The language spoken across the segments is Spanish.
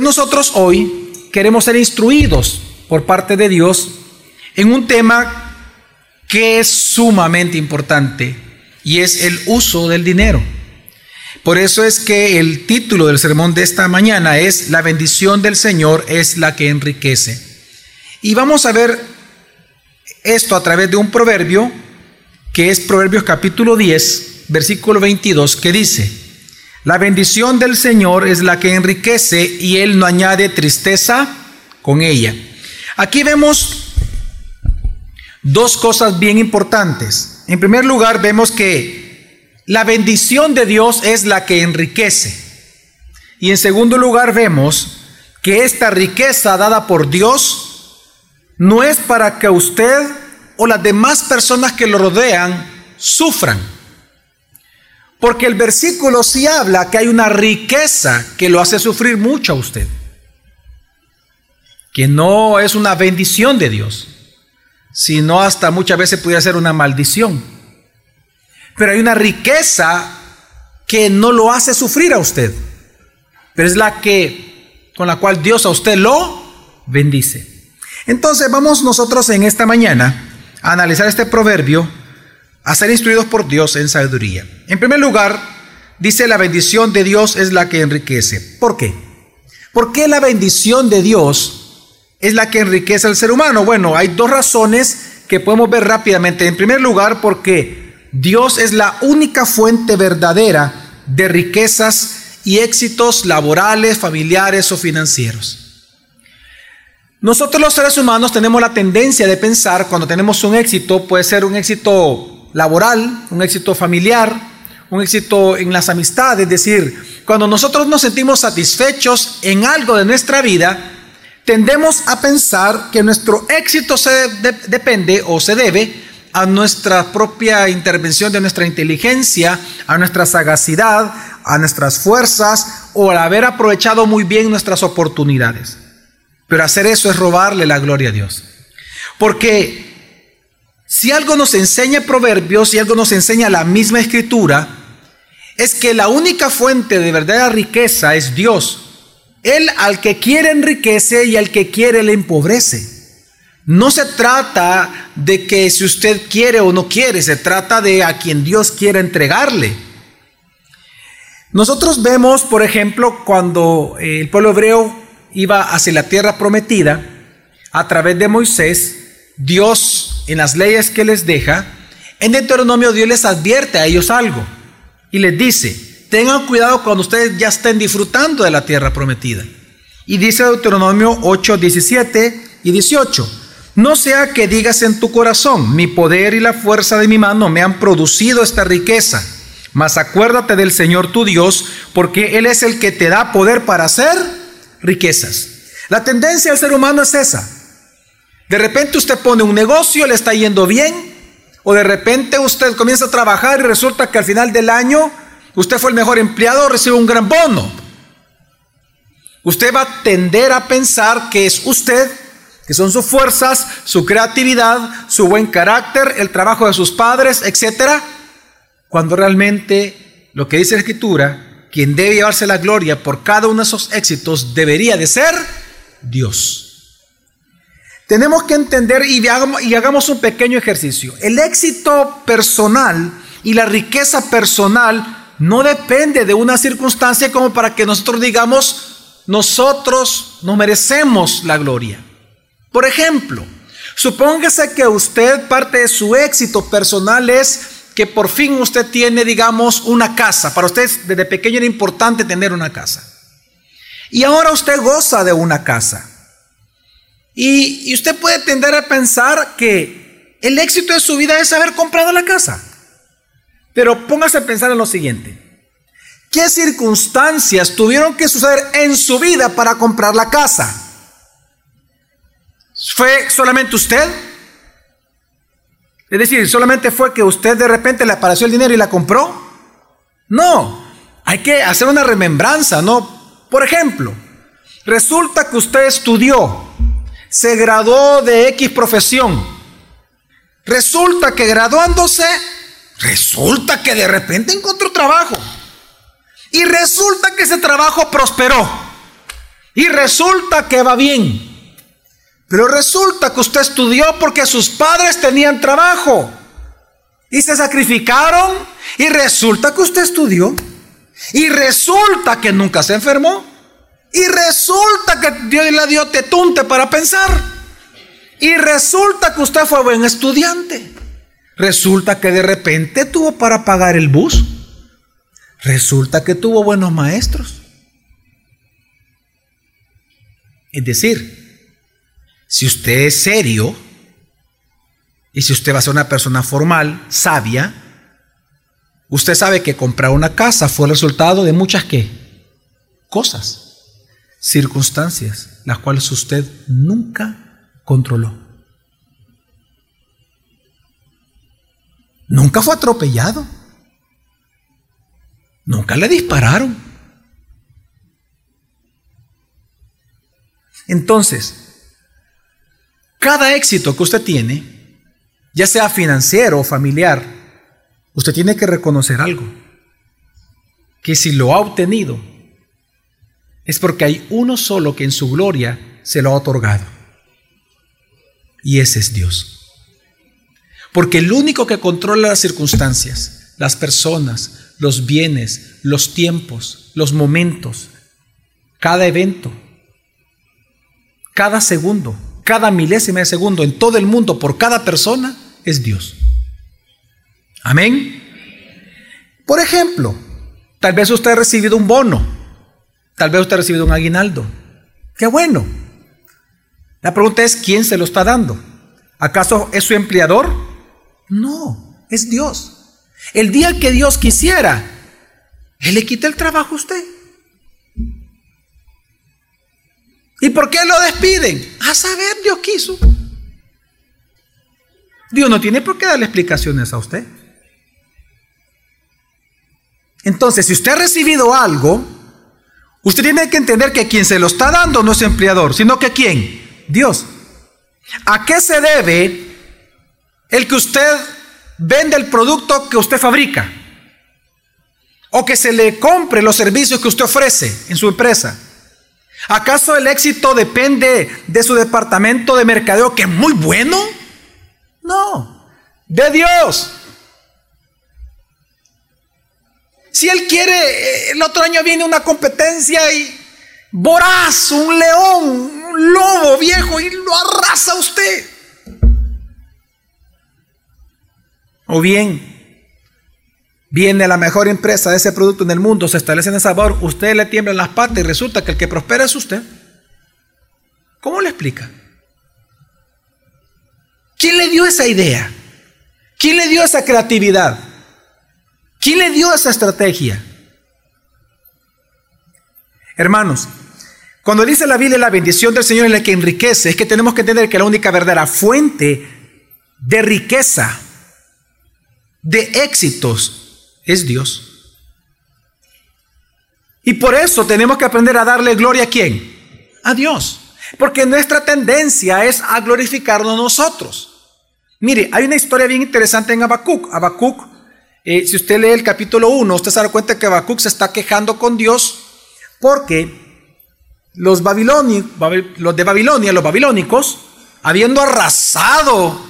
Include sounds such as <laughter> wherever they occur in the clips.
Nosotros hoy queremos ser instruidos por parte de Dios en un tema que es sumamente importante y es el uso del dinero. Por eso es que el título del sermón de esta mañana es La bendición del Señor es la que enriquece. Y vamos a ver esto a través de un proverbio que es Proverbios capítulo 10, versículo 22, que dice, la bendición del Señor es la que enriquece y Él no añade tristeza con ella. Aquí vemos dos cosas bien importantes. En primer lugar, vemos que la bendición de Dios es la que enriquece. Y en segundo lugar, vemos que esta riqueza dada por Dios no es para que usted o las demás personas que lo rodean sufran porque el versículo sí habla que hay una riqueza que lo hace sufrir mucho a usted. Que no es una bendición de Dios, sino hasta muchas veces pudiera ser una maldición. Pero hay una riqueza que no lo hace sufrir a usted, pero es la que con la cual Dios a usted lo bendice. Entonces vamos nosotros en esta mañana a analizar este proverbio a ser instruidos por Dios en sabiduría. En primer lugar, dice la bendición de Dios es la que enriquece. ¿Por qué? ¿Por qué la bendición de Dios es la que enriquece al ser humano? Bueno, hay dos razones que podemos ver rápidamente. En primer lugar, porque Dios es la única fuente verdadera de riquezas y éxitos laborales, familiares o financieros. Nosotros los seres humanos tenemos la tendencia de pensar cuando tenemos un éxito, puede ser un éxito laboral, un éxito familiar, un éxito en las amistades. Es decir, cuando nosotros nos sentimos satisfechos en algo de nuestra vida, tendemos a pensar que nuestro éxito se depende o se debe a nuestra propia intervención de nuestra inteligencia, a nuestra sagacidad, a nuestras fuerzas o al haber aprovechado muy bien nuestras oportunidades. Pero hacer eso es robarle la gloria a Dios. Porque si algo nos enseña Proverbios, si algo nos enseña la misma escritura, es que la única fuente de verdadera riqueza es Dios. Él al que quiere enriquece y al que quiere le empobrece. No se trata de que si usted quiere o no quiere, se trata de a quien Dios quiere entregarle. Nosotros vemos, por ejemplo, cuando el pueblo hebreo iba hacia la tierra prometida, a través de Moisés, Dios en las leyes que les deja, en Deuteronomio Dios les advierte a ellos algo y les dice, tengan cuidado cuando ustedes ya estén disfrutando de la tierra prometida. Y dice Deuteronomio 8, 17 y 18, no sea que digas en tu corazón, mi poder y la fuerza de mi mano me han producido esta riqueza, mas acuérdate del Señor tu Dios, porque Él es el que te da poder para hacer riquezas. La tendencia del ser humano es esa, de repente usted pone un negocio, le está yendo bien, o de repente usted comienza a trabajar y resulta que al final del año usted fue el mejor empleado, recibe un gran bono. Usted va a tender a pensar que es usted, que son sus fuerzas, su creatividad, su buen carácter, el trabajo de sus padres, etcétera, cuando realmente lo que dice la Escritura, quien debe llevarse la gloria por cada uno de esos éxitos debería de ser Dios. Tenemos que entender y hagamos, un pequeño ejercicio. El éxito personal y la riqueza personal no depende de una circunstancia como para que nosotros digamos, nosotros no merecemos la gloria. Por ejemplo, supóngase que usted parte de su éxito personal es que por fin usted tiene, digamos, una casa. Para usted desde pequeño era importante tener una casa. Y ahora usted goza de una casa. Y, usted puede tender a pensar que el éxito de su vida es haber comprado la casa. Pero póngase a pensar en lo siguiente. ¿Qué circunstancias tuvieron que suceder en su vida para comprar la casa? ¿Fue solamente usted? Es decir, solamente fue que usted de repente le apareció el dinero y la compró. No, hay que hacer una remembranza, ¿no? Por ejemplo, resulta que usted estudió se graduó de X profesión. Resulta que graduándose, resulta que de repente encontró trabajo. Y resulta que ese trabajo prosperó. Y resulta que va bien. Pero resulta que usted estudió porque sus padres tenían trabajo. Y se sacrificaron. Y resulta que usted estudió. Y resulta que nunca se enfermó. Y resulta que Dios le dio tetunte para pensar. Y resulta que usted fue buen estudiante. Resulta que de repente tuvo para pagar el bus. Resulta que tuvo buenos maestros. Es decir, si usted es serio y si usted va a ser una persona formal, sabia, usted sabe que comprar una casa fue el resultado de muchas qué? Cosas, circunstancias, las cuales usted nunca controló. Nunca fue atropellado. Nunca le dispararon. Entonces, cada éxito que usted tiene, ya sea financiero o familiar, usted tiene que reconocer algo. Que si lo ha obtenido, es porque hay uno solo que en su gloria se lo ha otorgado. Y ese es Dios. Porque el único que controla las circunstancias, las personas, los bienes, los tiempos, los momentos, cada evento, cada segundo, cada milésima de segundo en todo el mundo por cada persona es Dios. Amén. Por ejemplo, tal vez usted ha recibido un bono, tal vez usted ha recibido un aguinaldo. Qué bueno. La pregunta es, ¿quién se lo está dando? ¿Acaso es su empleador? No, es Dios. El día que Dios quisiera, Él le quita el trabajo a usted. ¿Y por qué lo despiden? A saber, Dios quiso. Dios no tiene por qué darle explicaciones a usted. Entonces, si usted ha recibido algo, usted tiene que entender que quien se lo está dando no es empleador, sino que quién? Dios. ¿A qué se debe el que usted vende el producto que usted fabrica o que se le compre los servicios que usted ofrece en su empresa. ¿Acaso el éxito depende de su departamento de mercadeo que es muy bueno? No, de Dios. Si Él quiere, eh, el otro año viene una competencia y voraz, un león, un lobo viejo y lo arrasa usted. O bien, viene la mejor empresa de ese producto en el mundo, se establece en el sabor, usted le tiembla las patas y resulta que el que prospera es usted. ¿Cómo le explica? ¿Quién le dio esa idea? ¿Quién le dio esa creatividad? ¿Quién le dio esa estrategia? Hermanos, cuando dice la Biblia la bendición del Señor es la que enriquece, es que tenemos que entender que la única verdadera fuente de riqueza de éxitos es Dios. Y por eso tenemos que aprender a darle gloria a quién? A Dios. Porque nuestra tendencia es a glorificarnos nosotros. Mire, hay una historia bien interesante en Habacuc. Habacuc, eh, si usted lee el capítulo 1, usted se da cuenta que Habacuc se está quejando con Dios porque los, los de Babilonia, los babilónicos, habiendo arrasado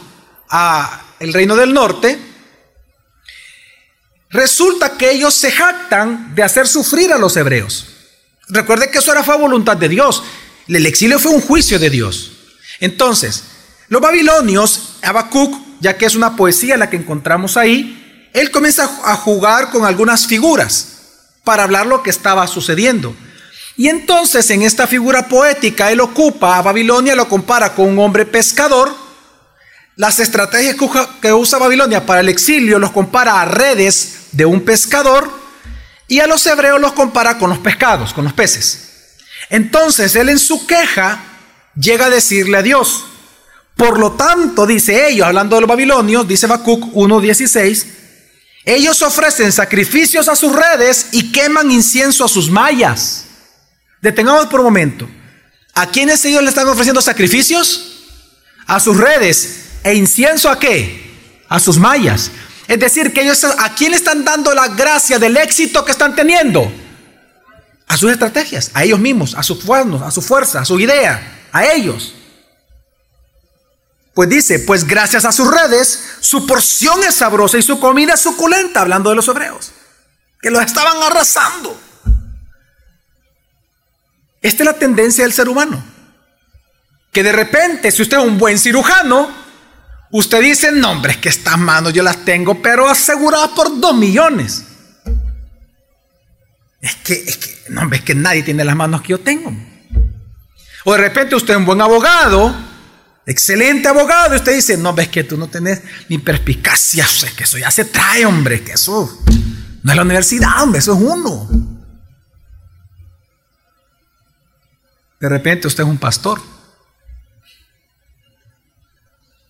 a el reino del norte, Resulta que ellos se jactan de hacer sufrir a los hebreos. Recuerde que eso era fue voluntad de Dios. El exilio fue un juicio de Dios. Entonces, los babilonios, Habacuc, ya que es una poesía la que encontramos ahí, él comienza a jugar con algunas figuras para hablar lo que estaba sucediendo. Y entonces en esta figura poética él ocupa a Babilonia, lo compara con un hombre pescador las estrategias que usa Babilonia para el exilio los compara a redes de un pescador y a los hebreos los compara con los pescados, con los peces. Entonces él en su queja llega a decirle a Dios, por lo tanto, dice ellos, hablando de los babilonios, dice Habacuc 1.16, ellos ofrecen sacrificios a sus redes y queman incienso a sus mallas. Detengamos por un momento. ¿A quiénes ellos le están ofreciendo sacrificios? A sus redes e incienso a qué? A sus mallas. Es decir, que a quién están dando la gracia del éxito que están teniendo? a sus estrategias, a ellos mismos, a sus fuerzas, a su fuerza, a su idea, a ellos. Pues dice, pues gracias a sus redes, su porción es sabrosa y su comida es suculenta, hablando de los hebreos, que los estaban arrasando. Esta es la tendencia del ser humano. Que de repente, si usted es un buen cirujano, usted dice, no, hombre, es que estas manos yo las tengo, pero aseguradas por dos millones. Es que, es que, no, hombre, es que nadie tiene las manos que yo tengo. O de repente usted es un buen abogado, excelente abogado, y usted dice, no, ves que tú no tenés ni perspicacia, o sea, que eso ya se trae, hombre, que eso no es la universidad, hombre, eso es uno. De repente usted es un pastor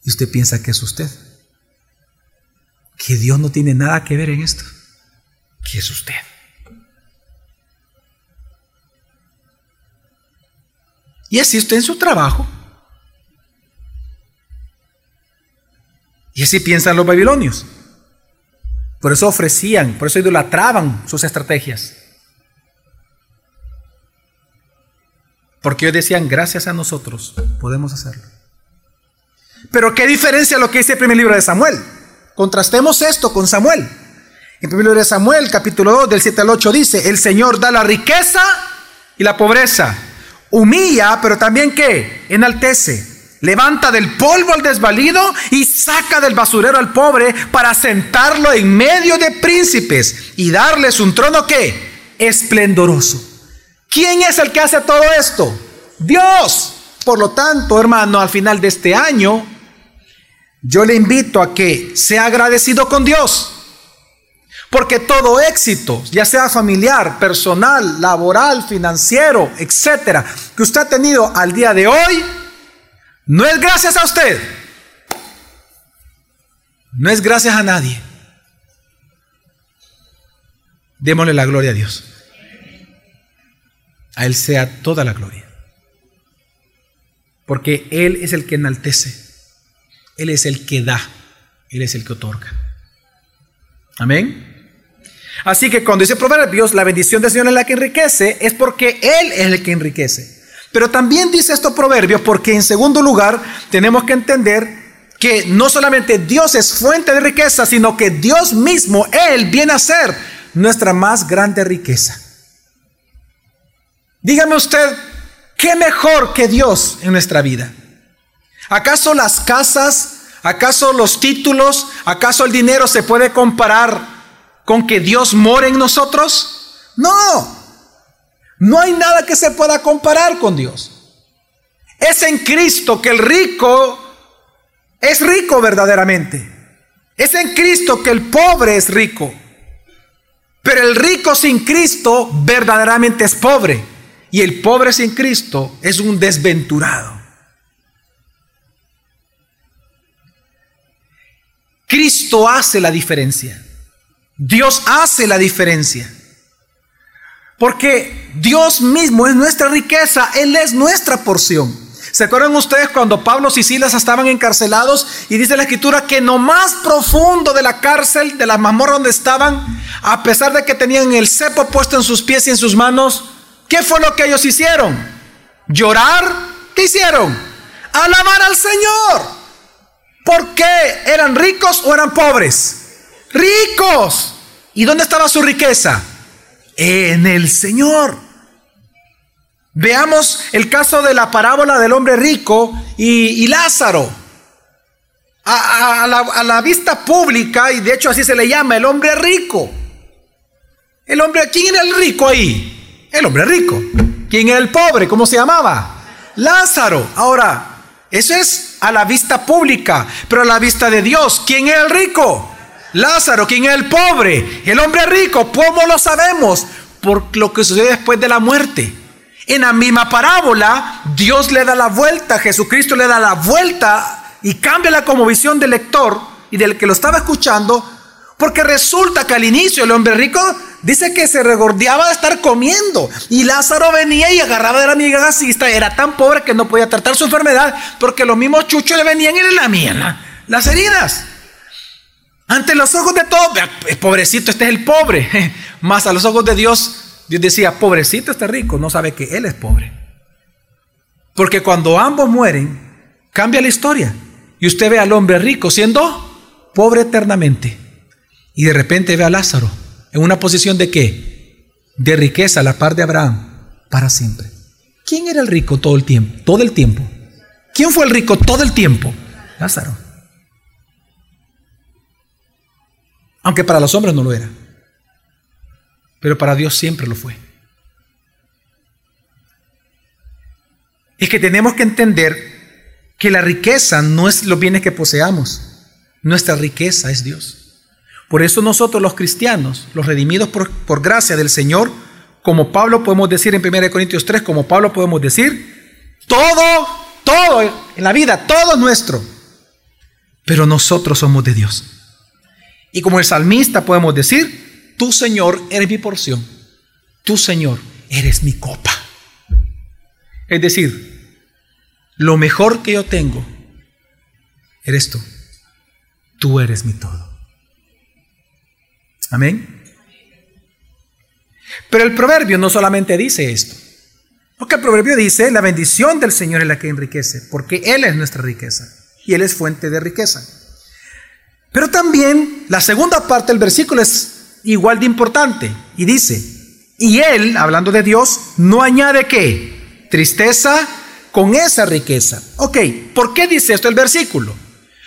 y usted piensa que es usted, que Dios no tiene nada que ver en esto, que es usted. Y así usted en su trabajo. Y así piensan los babilonios. Por eso ofrecían, por eso idolatraban sus estrategias. Porque ellos decían, gracias a nosotros podemos hacerlo. Pero qué diferencia lo que dice el primer libro de Samuel. Contrastemos esto con Samuel. En el primer libro de Samuel, capítulo 2, del 7 al 8, dice, el Señor da la riqueza y la pobreza. Humilla, pero también qué? Enaltece. Levanta del polvo al desvalido y saca del basurero al pobre para sentarlo en medio de príncipes y darles un trono que esplendoroso. ¿Quién es el que hace todo esto? Dios. Por lo tanto, hermano, al final de este año, yo le invito a que sea agradecido con Dios. Porque todo éxito, ya sea familiar, personal, laboral, financiero, etcétera, que usted ha tenido al día de hoy, no es gracias a usted. No es gracias a nadie. Démosle la gloria a Dios. A Él sea toda la gloria. Porque Él es el que enaltece. Él es el que da. Él es el que otorga. Amén. Así que cuando dice Proverbios, la bendición del Señor es la que enriquece, es porque Él es el que enriquece. Pero también dice esto Proverbios porque en segundo lugar tenemos que entender que no solamente Dios es fuente de riqueza, sino que Dios mismo, Él viene a ser nuestra más grande riqueza. Dígame usted, ¿qué mejor que Dios en nuestra vida? ¿Acaso las casas, acaso los títulos, acaso el dinero se puede comparar con que Dios more en nosotros? No. No hay nada que se pueda comparar con Dios. Es en Cristo que el rico es rico verdaderamente. Es en Cristo que el pobre es rico. Pero el rico sin Cristo verdaderamente es pobre. Y el pobre sin Cristo es un desventurado. Cristo hace la diferencia. Dios hace la diferencia. Porque Dios mismo es nuestra riqueza, Él es nuestra porción. ¿Se acuerdan ustedes cuando Pablo y Silas estaban encarcelados y dice la escritura que no más profundo de la cárcel, de la mazmorra donde estaban, a pesar de que tenían el cepo puesto en sus pies y en sus manos, ¿qué fue lo que ellos hicieron? ¿Llorar? ¿Qué hicieron? Alabar al Señor. ¿Por qué? ¿Eran ricos o eran pobres? ricos. ¿Y dónde estaba su riqueza? En el Señor. Veamos el caso de la parábola del hombre rico y, Lázaro. A, la, a, la, vista pública, y de hecho así se le llama, el hombre rico. El hombre, ¿quién era el rico ahí? El hombre rico. ¿Quién era el pobre? ¿Cómo se llamaba? Lázaro. Ahora, eso es a la vista pública, pero a la vista de Dios, ¿quién era el rico? Lázaro, ¿quién es el pobre? El hombre rico, ¿cómo lo sabemos? Por lo que sucede después de la muerte. En la misma parábola, Dios le da la vuelta, Jesucristo le da la vuelta y cambia la visión del lector y del que lo estaba escuchando, porque resulta que al inicio el hombre rico dice que se regordeaba de estar comiendo y Lázaro venía y agarraba de la migajacista, era tan pobre que no podía tratar su enfermedad porque los mismos chuchos le venían y le lamían las heridas. Ante los ojos de todos, pobrecito, este es el pobre. <laughs> Más a los ojos de Dios, Dios decía, pobrecito este rico, no sabe que él es pobre. Porque cuando ambos mueren, cambia la historia. Y usted ve al hombre rico siendo pobre eternamente. Y de repente ve a Lázaro en una posición de qué? De riqueza a la par de Abraham para siempre. ¿Quién era el rico todo el tiempo? Todo el tiempo. ¿Quién fue el rico todo el tiempo? Lázaro. Aunque para los hombres no lo era. Pero para Dios siempre lo fue. Es que tenemos que entender que la riqueza no es los bienes que poseamos. Nuestra riqueza es Dios. Por eso nosotros los cristianos, los redimidos por, gracia del Señor, como Pablo podemos decir en 1 Corintios 3, como Pablo podemos decir, todo, todo en la vida, todo es nuestro. Pero nosotros somos de Dios. Y como el salmista podemos decir, tú Señor eres mi porción, tú Señor eres mi copa. Es decir, lo mejor que yo tengo eres tú. Tú eres mi todo. Amén. Pero el proverbio no solamente dice esto. Porque el proverbio dice, la bendición del Señor es la que enriquece, porque Él es nuestra riqueza y Él es fuente de riqueza. Pero también la segunda parte del versículo es igual de importante y dice, y Él, hablando de Dios, no añade qué? Tristeza con esa riqueza. Ok, ¿por qué dice esto el versículo?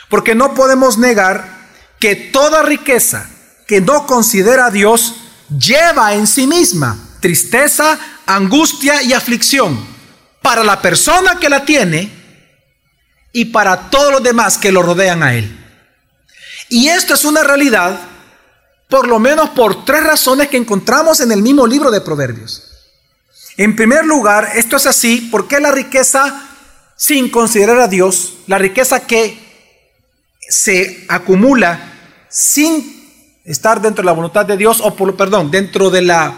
Porque no podemos negar que toda riqueza que no considera a Dios lleva en sí misma tristeza, angustia y aflicción para la persona que la tiene y para todos los demás que lo rodean a él. Y esto es una realidad por lo menos por tres razones que encontramos en el mismo libro de Proverbios. En primer lugar, esto es así porque la riqueza sin considerar a Dios, la riqueza que se acumula sin estar dentro de la voluntad de Dios, o por, perdón, dentro de la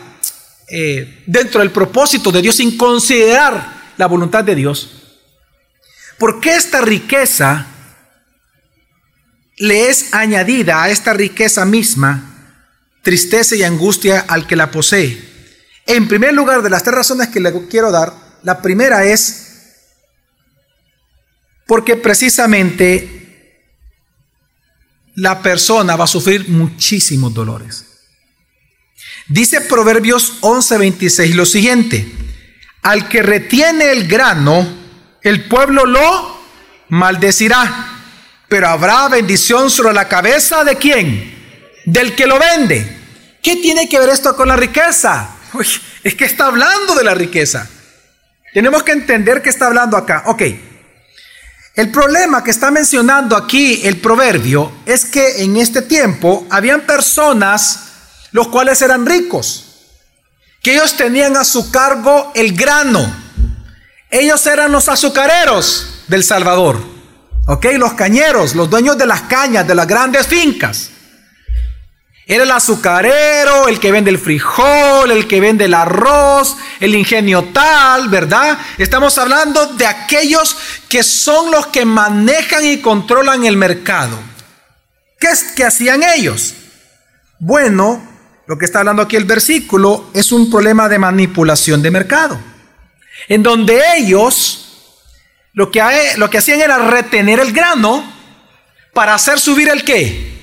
eh, dentro del propósito de Dios sin considerar la voluntad de Dios. Porque esta riqueza le es añadida a esta riqueza misma tristeza y angustia al que la posee. En primer lugar, de las tres razones que le quiero dar, la primera es porque precisamente la persona va a sufrir muchísimos dolores. Dice Proverbios 11:26 lo siguiente, al que retiene el grano, el pueblo lo maldecirá, pero habrá bendición sobre la cabeza de quién? Del que lo vende. ¿Qué tiene que ver esto con la riqueza? es que está hablando de la riqueza. Tenemos que entender que está hablando acá. Ok, el problema que está mencionando aquí el proverbio es que en este tiempo habían personas los cuales eran ricos, que ellos tenían a su cargo el grano. Ellos eran los azucareros del Salvador, ¿ok? Los cañeros, los dueños de las cañas, de las grandes fincas. Era el azucarero, el que vende el frijol, el que vende el arroz, el ingenio tal, ¿verdad? Estamos hablando de aquellos que son los que manejan y controlan el mercado. ¿Qué, es, que hacían ellos? Bueno, lo que está hablando aquí el versículo es un problema de manipulación de mercado, en donde ellos lo que, lo que hacían era retener el grano para hacer subir el qué?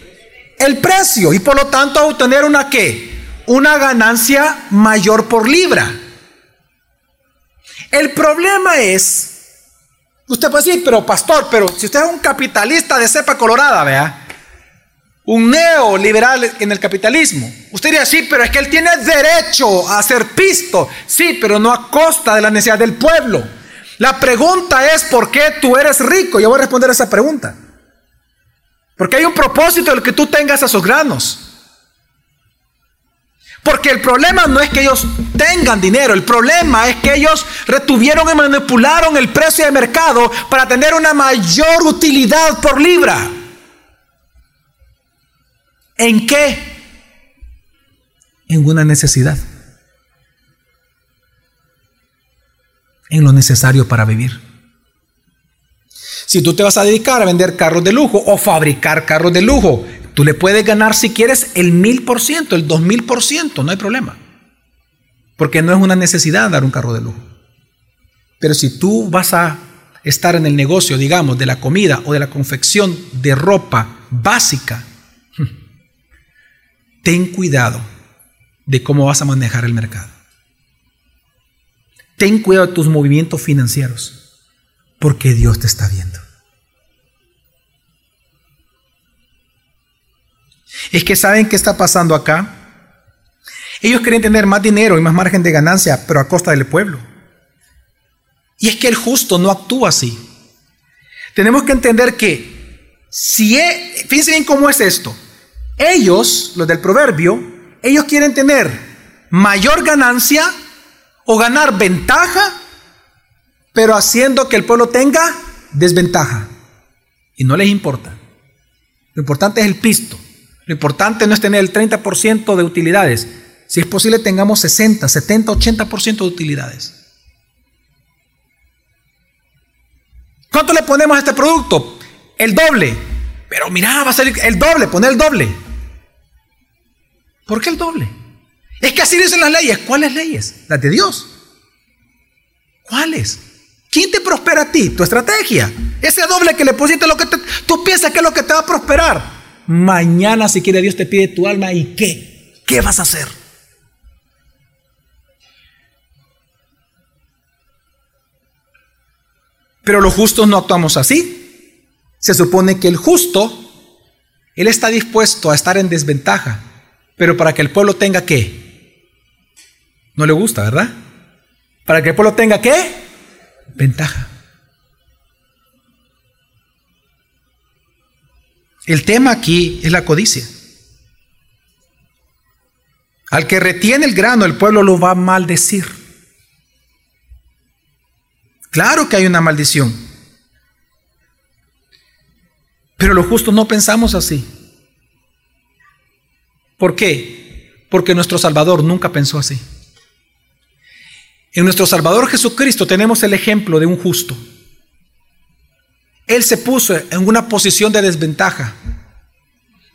el precio y por lo tanto obtener una qué? Una ganancia mayor por libra. El problema es, usted puede decir, pero pastor, pero si usted es un capitalista de cepa colorada, vea, un neoliberal en el capitalismo, usted diría, sí, pero es que él tiene derecho a ser pisto, sí, pero no a costa de la necesidad del pueblo. La pregunta es, ¿por qué tú eres rico? Yo voy a responder esa pregunta. Porque hay un propósito el que tú tengas esos granos. Porque el problema no es que ellos tengan dinero, el problema es que ellos retuvieron y manipularon el precio de mercado para tener una mayor utilidad por libra. ¿En qué? En una necesidad. En lo necesario para vivir. Si tú te vas a dedicar a vender carros de lujo o fabricar carros de lujo, tú le puedes ganar si quieres el mil por ciento, el dos mil por ciento, no hay problema. porque no es una necesidad dar un carro de lujo. Pero si tú vas a estar en el negocio, digamos, de la comida o de la confección de ropa básica, <laughs> ten cuidado de cómo vas a manejar el mercado. Ten cuidado de tus movimientos financieros, porque Dios te está viendo. Es que saben qué está pasando acá. Ellos quieren tener más dinero y más margen de ganancia, pero a costa del pueblo. Y es que el justo no actúa así. Tenemos que entender que si, e, fíjense bien cómo es esto. Ellos, los del proverbio, ellos quieren tener mayor ganancia o ganar ventaja, pero haciendo que el pueblo tenga desventaja. Y no les importa. Lo importante es el pisto. Lo importante no es tener el 30% de utilidades. Si es posible, tengamos 60, 70, 80% de utilidades. ¿Cuánto le ponemos a este producto? El doble. Pero mira, va a ser el doble, poner el doble. ¿Por qué el doble? Es que así dicen las leyes. ¿Cuáles leyes? Las de Dios. ¿Cuáles? ¿Quién te prospera a ti? Tu estrategia. Ese doble que le pusiste lo que tú piensas que es lo que te va a prosperar. Mañana, si quiere Dios, te pide tu alma y qué? ¿Qué vas a hacer? Pero los justos no actuamos así. Se supone que el justo, él está dispuesto a estar en desventaja, pero para que el pueblo tenga qué? No le gusta, ¿verdad? Para que el pueblo tenga qué? Ventaja. El tema aquí es la codicia. Al que retiene el grano, el pueblo lo va a maldecir. Claro que hay una maldición. Pero los justos no pensamos así. ¿Por qué? Porque nuestro Salvador nunca pensó así. En nuestro Salvador Jesucristo tenemos el ejemplo de un justo. Él se puso en una posición de desventaja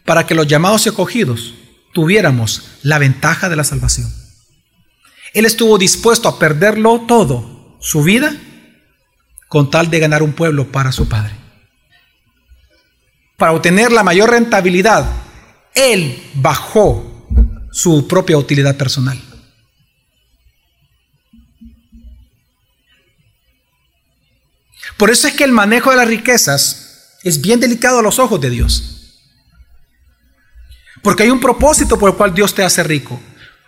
para que los llamados y acogidos tuviéramos la ventaja de la salvación. Él estuvo dispuesto a perderlo todo, su vida, con tal de ganar un pueblo para su Padre. Para obtener la mayor rentabilidad, Él bajó su propia utilidad personal. Por eso es que el manejo de las riquezas es bien delicado a los ojos de Dios. Porque hay un propósito por el cual Dios te hace rico.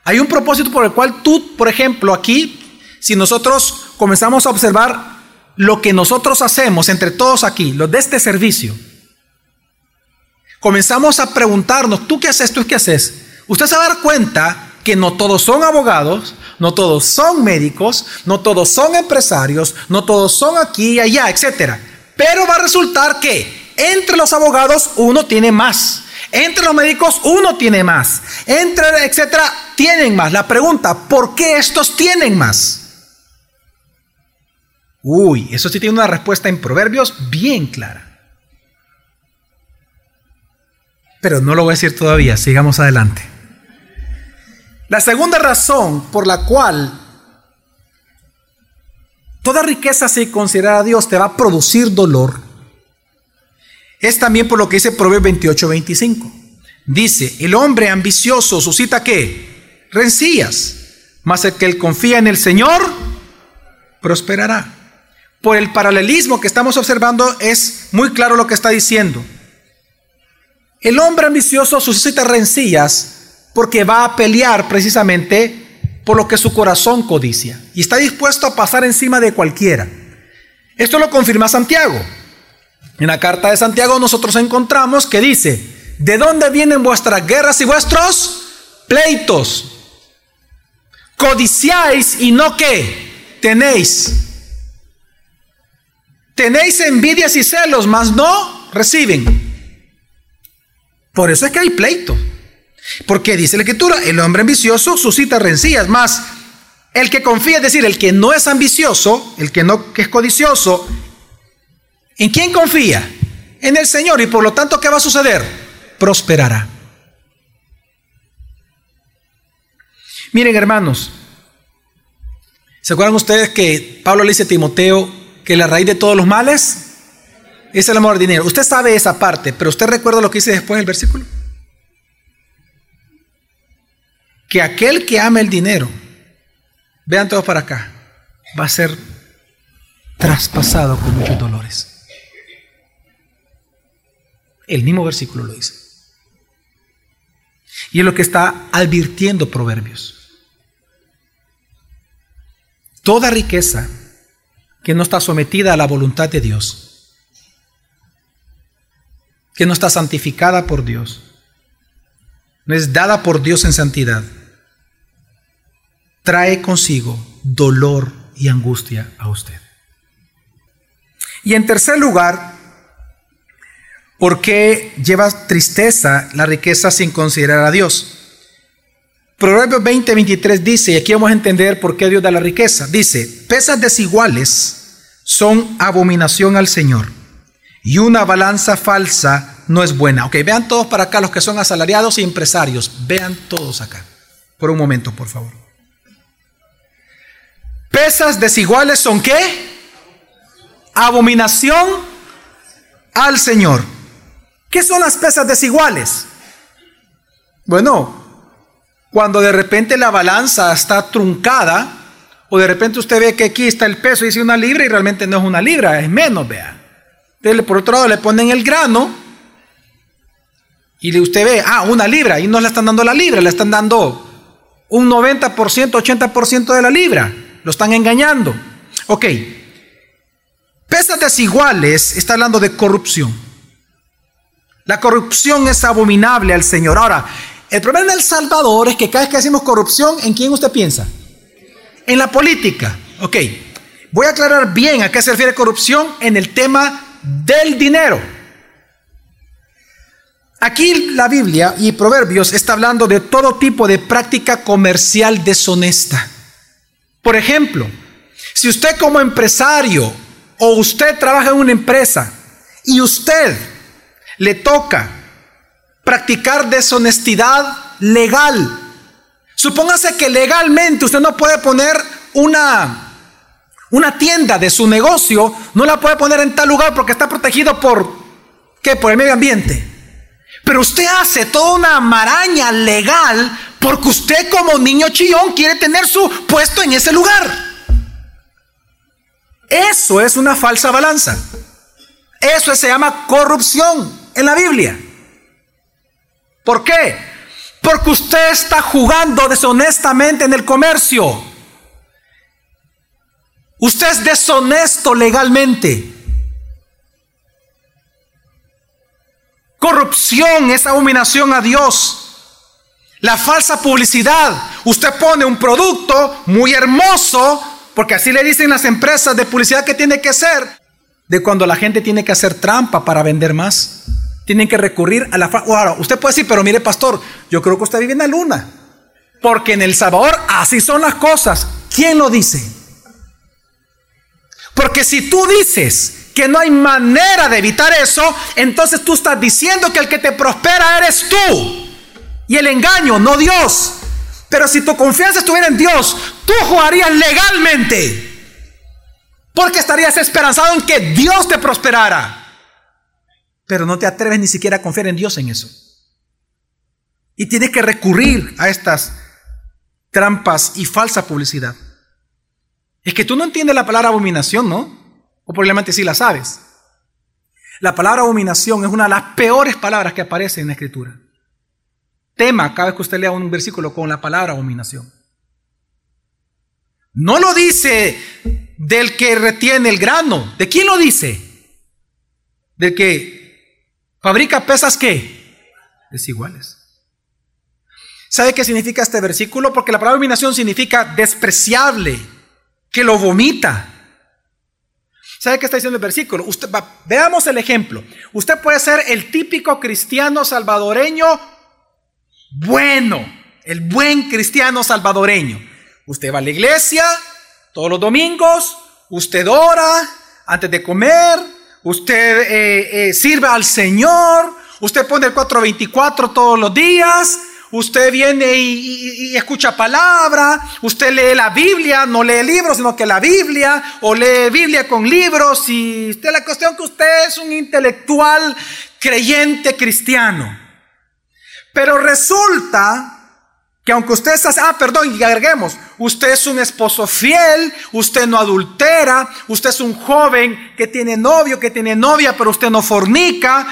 Hay un propósito por el cual tú, por ejemplo, aquí, si nosotros comenzamos a observar lo que nosotros hacemos entre todos aquí, los de este servicio, comenzamos a preguntarnos, ¿tú qué haces? ¿Tú qué haces? Usted se va a dar cuenta que no todos son abogados, no todos son médicos, no todos son empresarios, no todos son aquí y allá, etc. Pero va a resultar que entre los abogados uno tiene más. Entre los médicos uno tiene más. Entre, etcétera, tienen más. La pregunta, ¿por qué estos tienen más? Uy, eso sí tiene una respuesta en Proverbios bien clara. Pero no lo voy a decir todavía, sigamos adelante. La segunda razón por la cual toda riqueza si considera a Dios te va a producir dolor es también por lo que dice Proverbios 28, 25. Dice, el hombre ambicioso suscita qué? Rencillas, mas el que confía en el Señor prosperará. Por el paralelismo que estamos observando es muy claro lo que está diciendo. El hombre ambicioso suscita rencillas porque va a pelear precisamente por lo que su corazón codicia y está dispuesto a pasar encima de cualquiera. Esto lo confirma Santiago. En la carta de Santiago nosotros encontramos que dice, ¿de dónde vienen vuestras guerras y vuestros pleitos? Codiciáis y no qué, tenéis. Tenéis envidias y celos, mas no reciben. Por eso es que hay pleitos. Porque dice la escritura, el hombre ambicioso suscita rencillas, más el que confía, es decir, el que no es ambicioso, el que no que es codicioso, ¿en quién confía? En el Señor y por lo tanto ¿qué va a suceder? Prosperará. Miren, hermanos, ¿Se acuerdan ustedes que Pablo le dice a Timoteo que la raíz de todos los males es el amor al dinero? Usted sabe esa parte, pero usted recuerda lo que dice después del versículo. Que aquel que ama el dinero, vean todos para acá, va a ser traspasado con muchos dolores. El mismo versículo lo dice. Y es lo que está advirtiendo Proverbios. Toda riqueza que no está sometida a la voluntad de Dios, que no está santificada por Dios, no es dada por Dios en santidad, trae consigo dolor y angustia a usted. Y en tercer lugar, ¿por qué lleva tristeza la riqueza sin considerar a Dios? Proverbios 20, 23 dice, y aquí vamos a entender por qué Dios da la riqueza. Dice, pesas desiguales son abominación al Señor y una balanza falsa no es buena. Ok, vean todos para acá los que son asalariados y empresarios. Vean todos acá. Por un momento, por favor. Pesas desiguales son qué? Abominación al Señor. ¿Qué son las pesas desiguales? Bueno, cuando de repente la balanza está truncada, o de repente usted ve que aquí está el peso y dice una libra y realmente no es una libra, es menos, vea. Por otro lado, le ponen el grano y usted ve, ah, una libra, y no le están dando la libra, le están dando un 90%, 80% de la libra. Lo están engañando. Ok. Pesas desiguales está hablando de corrupción. La corrupción es abominable al Señor. Ahora, el problema en El Salvador es que cada vez que decimos corrupción, ¿en quién usted piensa? En la política. Ok. Voy a aclarar bien a qué se refiere corrupción en el tema del dinero. Aquí la Biblia y Proverbios está hablando de todo tipo de práctica comercial deshonesta. Por ejemplo, si usted como empresario o usted trabaja en una empresa y usted le toca practicar deshonestidad legal. Supóngase que legalmente usted no puede poner una, una tienda de su negocio, no la puede poner en tal lugar porque está protegido por, ¿qué? Por el medio ambiente. Pero usted hace toda una maraña legal porque usted como niño chillón quiere tener su puesto en ese lugar. Eso es una falsa balanza. Eso se llama corrupción en la Biblia. ¿Por qué? Porque usted está jugando deshonestamente en el comercio. Usted es deshonesto legalmente. Corrupción es abominación a Dios. La falsa publicidad. Usted pone un producto muy hermoso, porque así le dicen las empresas de publicidad que tiene que ser, de cuando la gente tiene que hacer trampa para vender más tienen que recurrir a la... Ahora, usted puede decir, pero mire pastor, yo creo que usted vive en la luna. Porque en El Salvador así son las cosas. ¿Quién lo dice? Porque si tú dices que no hay manera de evitar eso, entonces tú estás diciendo que el que te prospera eres tú. Y el engaño, no Dios. Pero si tu confianza estuviera en Dios, tú jugarías legalmente. Porque estarías esperanzado en que Dios te prosperara pero no te atreves ni siquiera a confiar en Dios en eso. Y tienes que recurrir a estas trampas y falsa publicidad. Es que tú no entiendes la palabra abominación, ¿no? O probablemente sí la sabes. La palabra abominación es una de las peores palabras que aparece en la escritura. Tema cada vez que usted lea un versículo con la palabra abominación. No lo dice del que retiene el grano. ¿De quién lo dice? Del que Fabrica pesas que desiguales. ¿Sabe qué significa este versículo? Porque la palabra dominación significa despreciable, que lo vomita. ¿Sabe qué está diciendo el versículo? Usted, veamos el ejemplo. Usted puede ser el típico cristiano salvadoreño bueno, el buen cristiano salvadoreño. Usted va a la iglesia todos los domingos, usted ora antes de comer, usted eh, eh, sirve al Señor, usted pone el 424 todos los días, usted viene y, escucha palabra, usted lee la Biblia, no lee libros, sino que la Biblia, o lee Biblia con libros, y usted la cuestión que usted es un intelectual creyente cristiano. Pero resulta que aunque usted está, ah, perdón, y agreguemos, usted es un esposo fiel, usted no adultera, usted es un joven que tiene novio, que tiene novia, pero usted no fornica,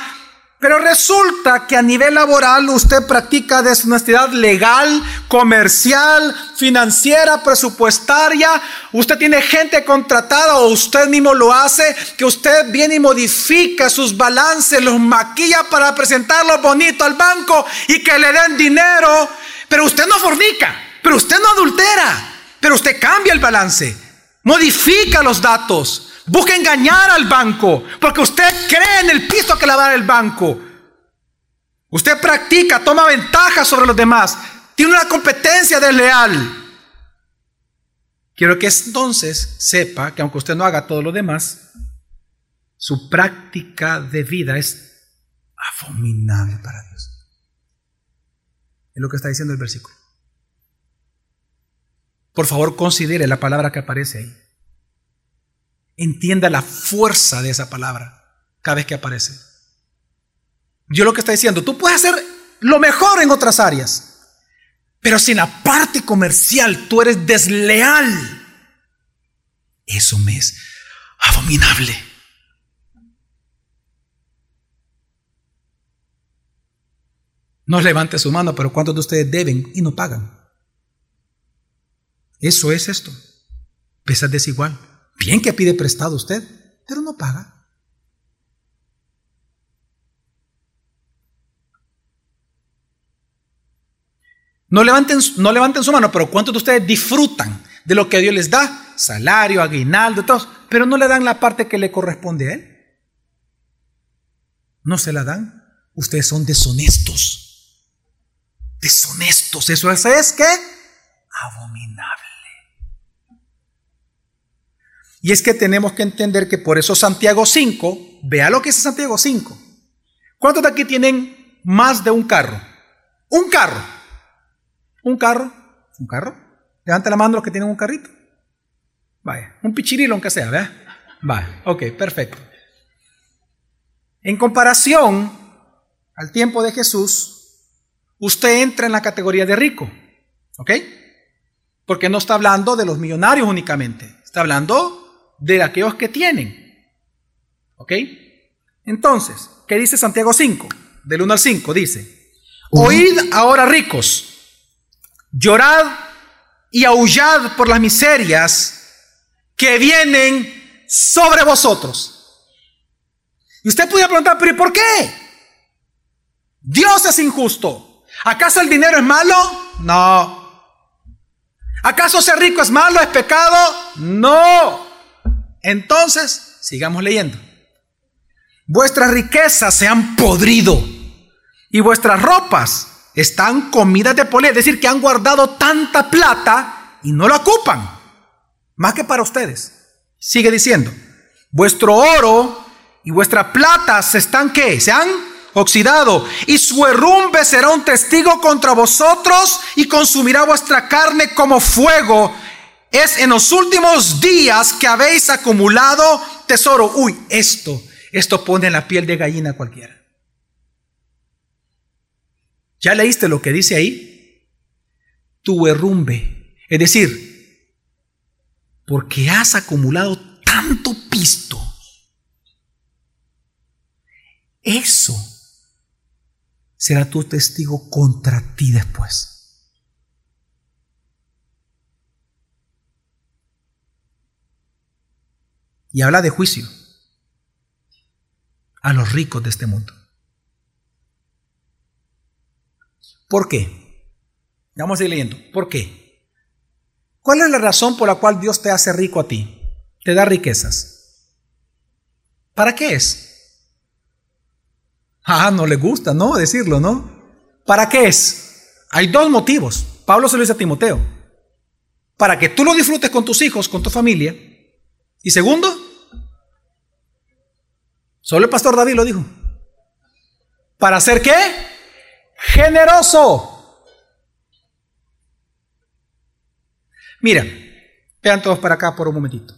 pero resulta que a nivel laboral usted practica deshonestidad legal, comercial, financiera, presupuestaria. Usted tiene gente contratada o usted mismo lo hace, que usted viene y modifica sus balances, los maquilla para presentarlos bonito al banco y que le den dinero. Pero usted no fornica, pero usted no adultera, pero usted cambia el balance, modifica los datos. Busca engañar al banco porque usted cree en el piso que le va a dar el banco. Usted practica, toma ventaja sobre los demás. Tiene una competencia desleal. Quiero que entonces sepa que aunque usted no haga todo lo demás, su práctica de vida es abominable para Dios. Es lo que está diciendo el versículo. Por favor, considere la palabra que aparece ahí entienda la fuerza de esa palabra cada vez que aparece. Dios lo que está diciendo, tú puedes hacer lo mejor en otras áreas, pero si en la parte comercial tú eres desleal, eso me es abominable. No levante su mano, pero ¿cuántos de ustedes deben y no pagan? Eso es esto. Pesa desigual. Bien que pide prestado usted, pero no paga. No levanten, no levanten su mano, pero ¿cuántos de ustedes disfrutan de lo que Dios les da? Salario, aguinaldo, todo, pero no le dan la parte que le corresponde a Él. No se la dan. Ustedes son deshonestos. Deshonestos. Eso es, que abominable. Y es que tenemos que entender que por eso Santiago 5, vea lo que es Santiago 5. ¿Cuántos de aquí tienen más de un carro? Un carro. Un carro. Un carro. Levanta la mano los que tienen un carrito. Vaya, un pichirilo aunque sea, ¿vea? Vaya, ok, perfecto. En comparación al tiempo de Jesús, usted entra en la categoría de rico, ¿ok? Porque no está hablando de los millonarios únicamente, está hablando de aquellos que tienen. ¿Ok? Entonces, ¿qué dice Santiago 5? Del 1 al 5 dice, oíd ahora ricos, llorad y aullad por las miserias que vienen sobre vosotros. Y usted puede preguntar, pero ¿por qué? Dios es injusto. ¿Acaso el dinero es malo? No. ¿Acaso ser rico es malo, es pecado? No. Entonces, sigamos leyendo. Vuestras riquezas se han podrido y vuestras ropas están comidas de polilla, es decir, que han guardado tanta plata y no la ocupan, más que para ustedes. Sigue diciendo, vuestro oro y vuestra plata se están qué? Se han oxidado y su herrumbe será un testigo contra vosotros y consumirá vuestra carne como fuego es en los últimos días que habéis acumulado tesoro. Uy, esto, esto pone en la piel de gallina cualquiera. ¿Ya leíste lo que dice ahí? Tu herrumbe. Es decir, porque has acumulado tanto pisto. Eso será tu testigo contra ti después. Y habla de juicio a los ricos de este mundo. ¿Por qué? Vamos a ir leyendo. ¿Por qué? ¿Cuál es la razón por la cual Dios te hace rico a ti? Te da riquezas. ¿Para qué es? Ah, no le gusta, ¿no? Decirlo, ¿no? ¿Para qué es? Hay dos motivos. Pablo se lo dice a Timoteo. Para que tú lo disfrutes con tus hijos, con tu familia. Y segundo, solo el pastor David lo dijo. ¿Para ser qué? Generoso. Mira, vean todos para acá por un momentito.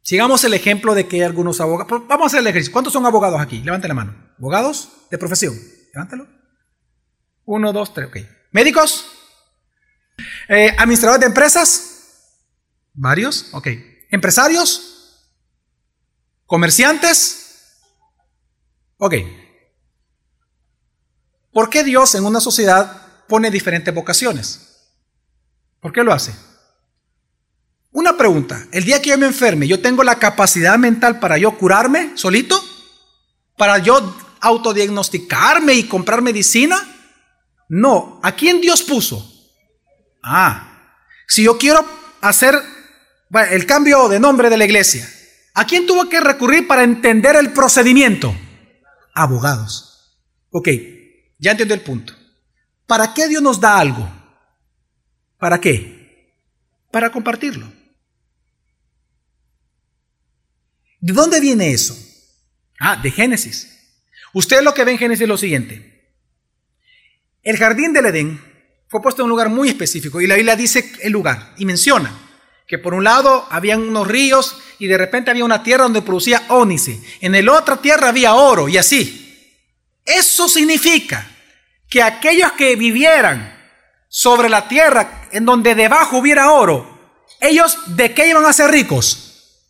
Sigamos el ejemplo de que algunos abogados. Vamos a hacer el ejercicio. ¿Cuántos son abogados aquí? Levanten la mano. ¿Abogados de profesión? Levántalo. Uno, dos, tres, ok. ¿Médicos? Eh, ¿Administradores de empresas? ¿Varios? Ok. ¿Empresarios? ¿Comerciantes? Ok. ¿Por qué Dios en una sociedad pone diferentes vocaciones? ¿Por qué lo hace? Una pregunta, el día que yo me enferme, ¿yo tengo la capacidad mental para yo curarme solito? ¿Para yo autodiagnosticarme y comprar medicina? No, ¿a quién Dios puso? Ah, si yo quiero hacer el cambio de nombre de la iglesia, ¿a quién tuvo que recurrir para entender el procedimiento? Abogados. Ok, ya entiendo el punto. ¿Para qué Dios nos da algo? ¿Para qué? Para compartirlo. ¿De dónde viene eso? Ah, de Génesis. Usted lo que ve en Génesis es lo siguiente. El jardín del Edén fue puesto en un lugar muy específico y la Biblia dice el lugar y menciona que por un lado habían unos ríos y de repente había una tierra donde producía ónice. En la otra tierra había oro y así. Eso significa que aquellos que vivieran sobre la tierra en donde debajo hubiera oro, ellos de qué iban a ser ricos?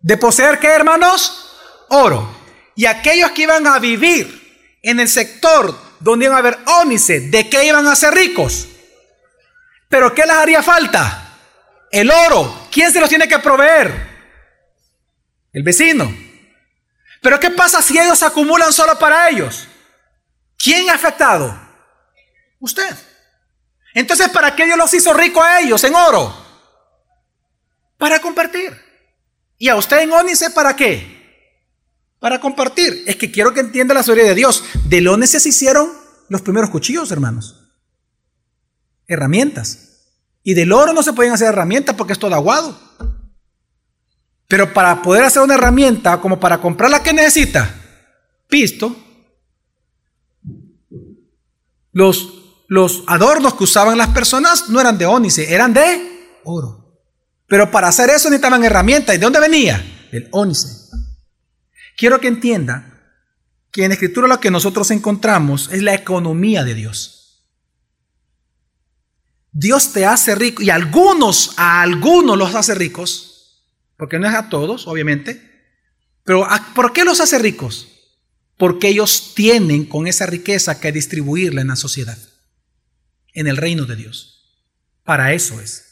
¿De poseer qué, hermanos? Oro. Y aquellos que iban a vivir en el sector donde iban a haber ónice, ¿de qué iban a ser ricos? ¿Pero qué les haría falta? El oro. ¿Quién se los tiene que proveer? El vecino. Pero ¿qué pasa si ellos acumulan solo para ellos? ¿Quién ha afectado? Usted. Entonces, ¿para qué Dios los hizo ricos a ellos en oro? Para compartir. ¿Y a usted en ónice para qué? Para compartir. Es que quiero que entienda la historia de Dios. Del ónice se hicieron los primeros cuchillos, hermanos. Herramientas. Y del oro no se pueden hacer herramientas porque es todo aguado. Pero para poder hacer una herramienta, como para comprar la que necesita, pisto, los, los adornos que usaban las personas no eran de ónice, eran de oro. Pero para hacer eso necesitaban herramientas. ¿Y de dónde venía? Del ónice. Quiero que entienda que en Escritura lo que nosotros encontramos es la economía de Dios. Dios te hace rico y algunos, a algunos los hace ricos, porque no es a todos, obviamente. Pero ¿por qué los hace ricos? Porque ellos tienen con esa riqueza que distribuirla en la sociedad, en el reino de Dios. Para eso es.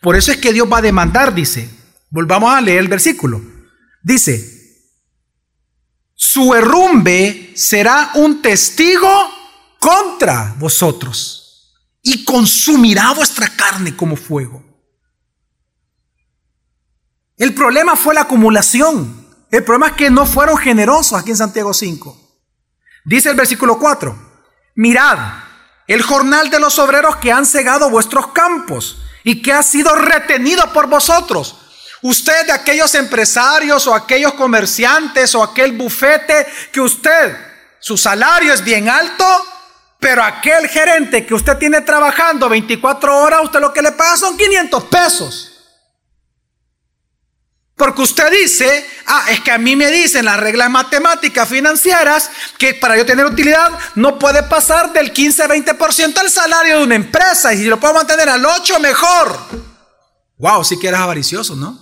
Por eso es que Dios va a demandar, dice. Volvamos a leer el versículo. Dice, su herrumbe será un testigo contra vosotros y consumirá vuestra carne como fuego. El problema fue la acumulación. El problema es que no fueron generosos aquí en Santiago 5. Dice el versículo 4, mirad el jornal de los obreros que han cegado vuestros campos y que ha sido retenido por vosotros. Usted de aquellos empresarios o aquellos comerciantes o aquel bufete que usted, su salario es bien alto, pero aquel gerente que usted tiene trabajando 24 horas, usted lo que le paga son 500 pesos. Porque usted dice, ah, es que a mí me dicen las reglas matemáticas financieras que para yo tener utilidad no puede pasar del 15-20% al salario de una empresa. Y si lo puedo mantener al 8, mejor. Wow, si que eres avaricioso, ¿no?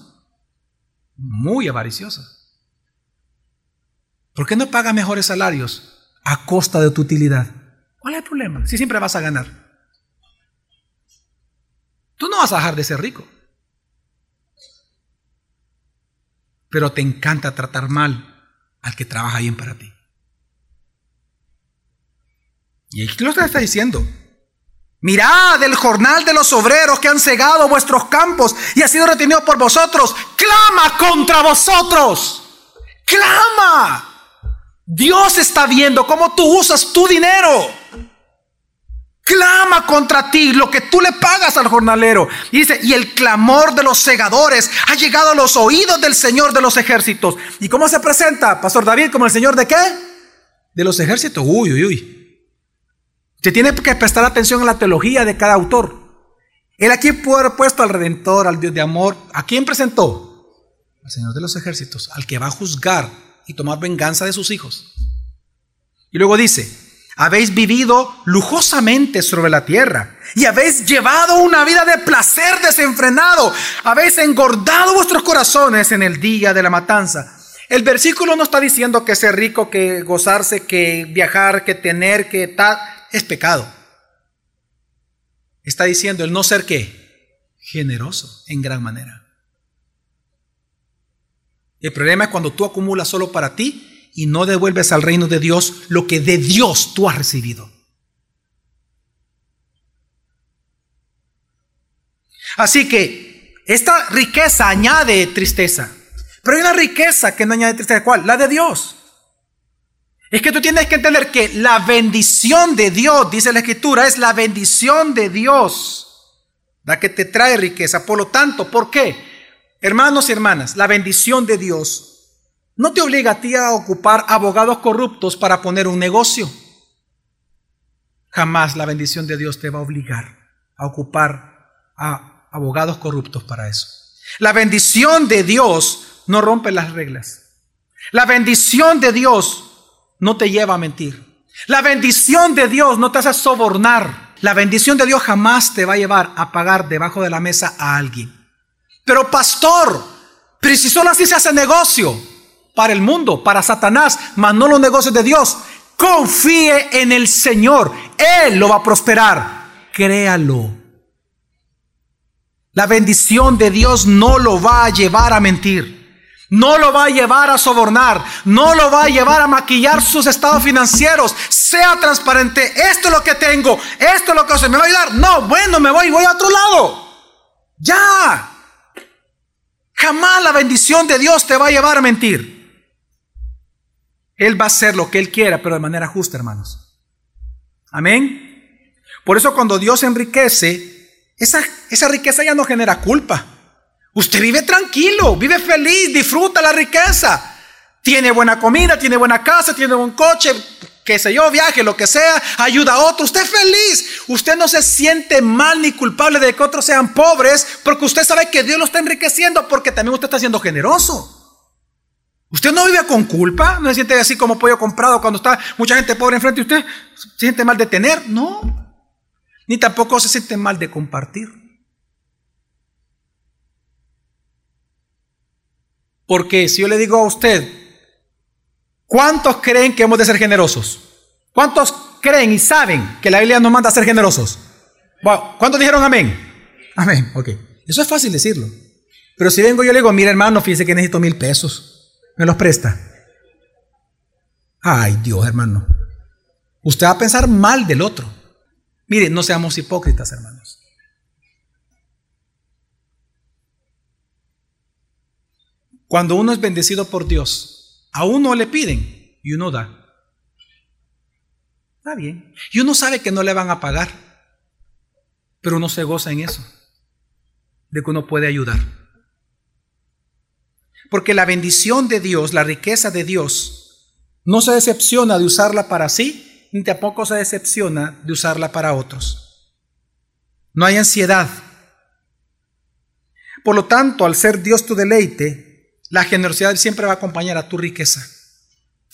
Muy avaricioso. ¿Por qué no pagas mejores salarios a costa de tu utilidad? ¿Cuál es el problema? Si siempre vas a ganar. Tú no vas a dejar de ser rico. pero te encanta tratar mal al que trabaja bien para ti. Y aquí lo está diciendo. Mirad el jornal de los obreros que han cegado vuestros campos y ha sido retenido por vosotros. Clama contra vosotros. Clama. Dios está viendo cómo tú usas tu dinero clama contra ti lo que tú le pagas al jornalero. Dice, y el clamor de los segadores ha llegado a los oídos del Señor de los ejércitos. ¿Y cómo se presenta, Pastor David, como el Señor de qué? De los ejércitos. Uy, uy, uy. Se tiene que prestar atención a la teología de cada autor. Él aquí pudo haber puesto al Redentor, al Dios de amor. ¿A quién presentó? Al Señor de los ejércitos, al que va a juzgar y tomar venganza de sus hijos. Y luego dice, habéis vivido lujosamente sobre la tierra y habéis llevado una vida de placer desenfrenado, habéis engordado vuestros corazones en el día de la matanza. El versículo no está diciendo que ser rico, que gozarse, que viajar, que tener, que tal, es pecado. Está diciendo el no ser qué? Generoso en gran manera. El problema es cuando tú acumulas solo para ti y no devuelves al reino de Dios lo que de Dios tú has recibido. Así que esta riqueza añade tristeza. Pero hay una riqueza que no añade tristeza. ¿Cuál? La de Dios. Es que tú tienes que entender que la bendición de Dios, dice la Escritura, es la bendición de Dios la que te trae riqueza. Por lo tanto, ¿por qué? Hermanos y hermanas, la bendición de Dios no te obliga a ti a ocupar abogados corruptos para poner un negocio. Jamás la bendición de Dios te va a obligar a ocupar a abogados corruptos para eso. La bendición de Dios no rompe las reglas. La bendición de Dios no te lleva a mentir. La bendición de Dios no te hace sobornar. La bendición de Dios jamás te va a llevar a pagar debajo de la mesa a alguien. Pero pastor, pero si solo así se hace negocio para el mundo, para Satanás, mas no los negocios de Dios. Confíe en el Señor. Él lo va a prosperar. Créalo. La bendición de Dios no lo va a llevar a mentir. No lo va a llevar a sobornar, no lo va a llevar a maquillar sus estados financieros. Sea transparente, esto es lo que tengo, esto es lo que se me va a ayudar. No, bueno, me voy, voy a otro lado. Ya. Jamás la bendición de Dios te va a llevar a mentir. Él va a hacer lo que Él quiera, pero de manera justa, hermanos. Amén. Por eso cuando Dios enriquece, esa, esa riqueza ya no genera culpa. Usted vive tranquilo, vive feliz, disfruta la riqueza. Tiene buena comida, tiene buena casa, tiene buen coche, qué sé yo, viaje, lo que sea, ayuda a otros. Usted es feliz. Usted no se siente mal ni culpable de que otros sean pobres, porque usted sabe que Dios lo está enriqueciendo, porque también usted está siendo generoso. Usted no vive con culpa, no se siente así como pollo comprado cuando está mucha gente pobre enfrente de usted. ¿Se siente mal de tener? No. Ni tampoco se siente mal de compartir. Porque si yo le digo a usted, ¿cuántos creen que hemos de ser generosos? ¿Cuántos creen y saben que la Biblia nos manda a ser generosos? ¿Cuántos dijeron amén? Amén, ok. Eso es fácil decirlo. Pero si vengo yo le digo, mira hermano, fíjese que necesito mil pesos. ¿Me los presta? Ay Dios, hermano. Usted va a pensar mal del otro. Mire, no seamos hipócritas, hermanos. Cuando uno es bendecido por Dios, a uno le piden y uno da. Está bien. Y uno sabe que no le van a pagar, pero uno se goza en eso, de que uno puede ayudar. Porque la bendición de Dios, la riqueza de Dios, no se decepciona de usarla para sí, ni tampoco se decepciona de usarla para otros. No hay ansiedad. Por lo tanto, al ser Dios tu deleite, la generosidad siempre va a acompañar a tu riqueza.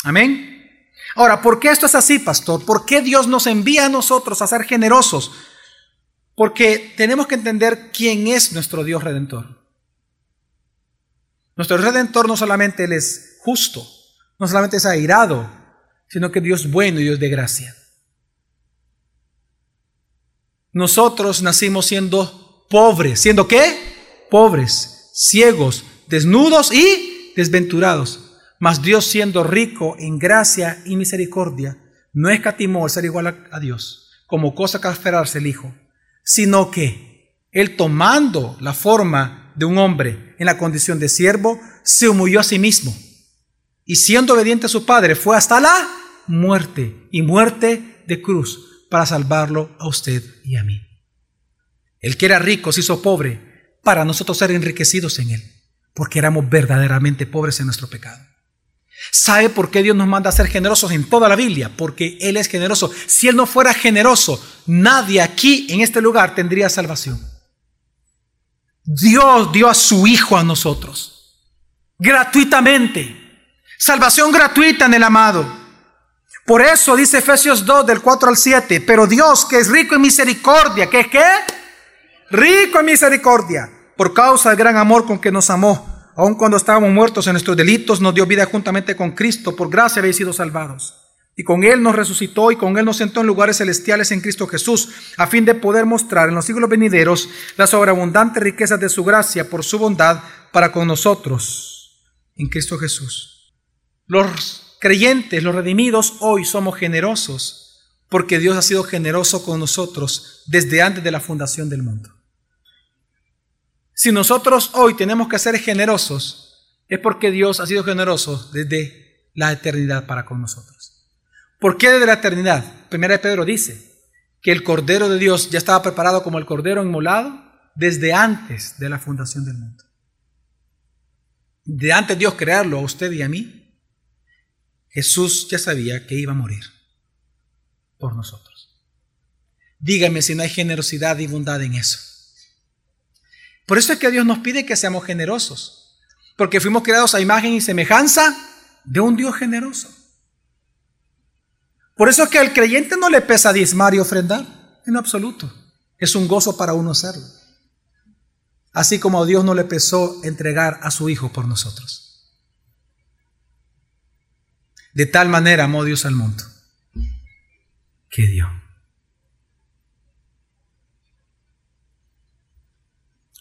Amén. Ahora, ¿por qué esto es así, pastor? ¿Por qué Dios nos envía a nosotros a ser generosos? Porque tenemos que entender quién es nuestro Dios redentor. Nuestro redentor no solamente Él es justo, no solamente es airado, sino que Dios bueno y Dios de gracia. Nosotros nacimos siendo pobres. ¿Siendo qué? Pobres, ciegos, desnudos y desventurados. Mas Dios siendo rico en gracia y misericordia, no escatimó el ser igual a, Dios, como cosa que esperarse el Hijo, sino que Él tomando la forma de un hombre en la condición de siervo, se humilló a sí mismo. Y siendo obediente a su Padre, fue hasta la muerte y muerte de cruz para salvarlo a usted y a mí. El que era rico se hizo pobre para nosotros ser enriquecidos en él porque éramos verdaderamente pobres en nuestro pecado. ¿Sabe por qué Dios nos manda a ser generosos en toda la Biblia? Porque Él es generoso. Si Él no fuera generoso, nadie aquí en este lugar tendría salvación. Dios dio a su Hijo a nosotros. Gratuitamente. Salvación gratuita en el amado. Por eso dice Efesios 2 del 4 al 7, pero Dios que es rico en misericordia, ¿qué es qué? Rico en misericordia, por causa del gran amor con que nos amó, aun cuando estábamos muertos en nuestros delitos, nos dio vida juntamente con Cristo, por gracia habéis sido salvados. Y con Él nos resucitó y con Él nos sentó en lugares celestiales en Cristo Jesús, a fin de poder mostrar en los siglos venideros las sobreabundantes riquezas de su gracia por su bondad para con nosotros en Cristo Jesús. Los creyentes, los redimidos, hoy somos generosos porque Dios ha sido generoso con nosotros desde antes de la fundación del mundo. Si nosotros hoy tenemos que ser generosos, es porque Dios ha sido generoso desde la eternidad para con nosotros. ¿Por qué desde la eternidad? Primera de Pedro dice que el Cordero de Dios ya estaba preparado como el Cordero inmolado desde antes de la fundación del mundo. De antes de Dios crearlo a usted y a mí, Jesús ya sabía que iba a morir por nosotros. Dígame si no hay generosidad y bondad en eso. Por eso es que Dios nos pide que seamos generosos, porque fuimos creados a imagen y semejanza de un Dios generoso. Por eso es que al creyente no le pesa diezmar y ofrendar, en absoluto. Es un gozo para uno hacerlo. Así como a Dios no le pesó entregar a su Hijo por nosotros. De tal manera amó Dios al mundo que dio.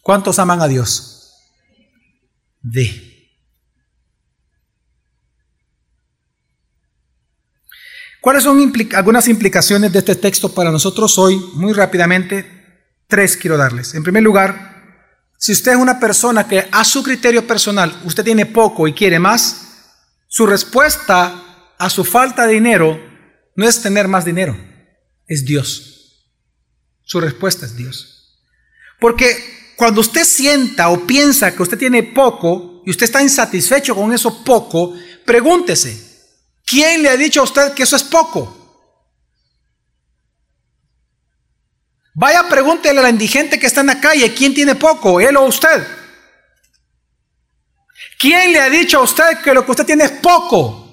¿Cuántos aman a Dios? De. ¿Cuáles son algunas implicaciones de este texto para nosotros hoy? Muy rápidamente, tres quiero darles. En primer lugar, si usted es una persona que a su criterio personal usted tiene poco y quiere más, su respuesta a su falta de dinero no es tener más dinero, es Dios. Su respuesta es Dios. Porque cuando usted sienta o piensa que usted tiene poco y usted está insatisfecho con eso poco, pregúntese, ¿Quién le ha dicho a usted que eso es poco? Vaya, pregúntele a la indigente que está en la calle, ¿quién tiene poco, él o usted? ¿Quién le ha dicho a usted que lo que usted tiene es poco?